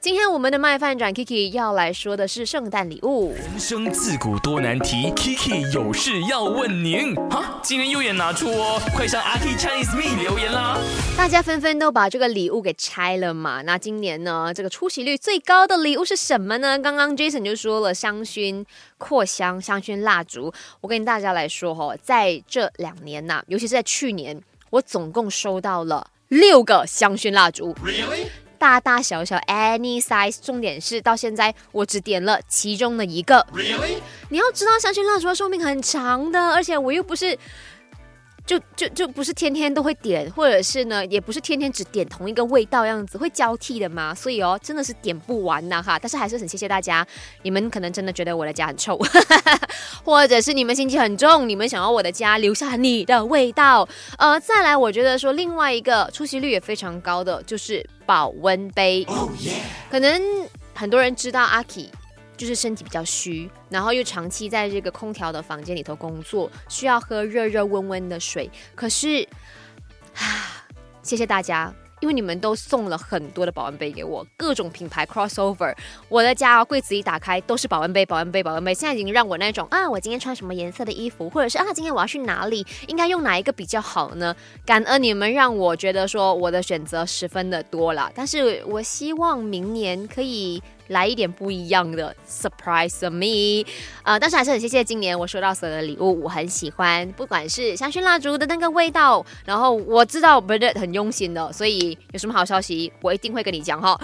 今天我们的麦饭转 Kiki 要来说的是圣诞礼物。人生自古多难题，Kiki 有事要问您。哈，今天又也拿出哦，快上阿 K Chinese Me 留言啦！大家纷纷都把这个礼物给拆了嘛。那今年呢，这个出席率最高的礼物是什么呢？刚刚 Jason 就说了香薰扩香、香薰蜡烛。我跟大家来说哈，在这两年呐，尤其是在去年，我总共收到了六个香薰蜡烛。大大小小 any size，重点是到现在我只点了其中的一个。你要知道香薰蜡烛的寿命很长的，而且我又不是。就就就不是天天都会点，或者是呢，也不是天天只点同一个味道样子，会交替的嘛。所以哦，真的是点不完呐哈。但是还是很谢谢大家，你们可能真的觉得我的家很臭，或者是你们心机很重，你们想要我的家留下你的味道。呃，再来，我觉得说另外一个出席率也非常高的就是保温杯，可能很多人知道阿 K。就是身体比较虚，然后又长期在这个空调的房间里头工作，需要喝热热温温的水。可是，啊，谢谢大家。因为你们都送了很多的保温杯给我，各种品牌 crossover，我的家柜子一打开都是保温杯，保温杯，保温杯。现在已经让我那种啊，我今天穿什么颜色的衣服，或者是啊，今天我要去哪里，应该用哪一个比较好呢？感恩你们让我觉得说我的选择十分的多了，但是我希望明年可以来一点不一样的 surprise me，呃，但是还是很谢谢今年我收到所有的礼物，我很喜欢，不管是香薰蜡烛的那个味道，然后我知道 b r e d 很用心的，所以。有什么好消息，我一定会跟你讲哈。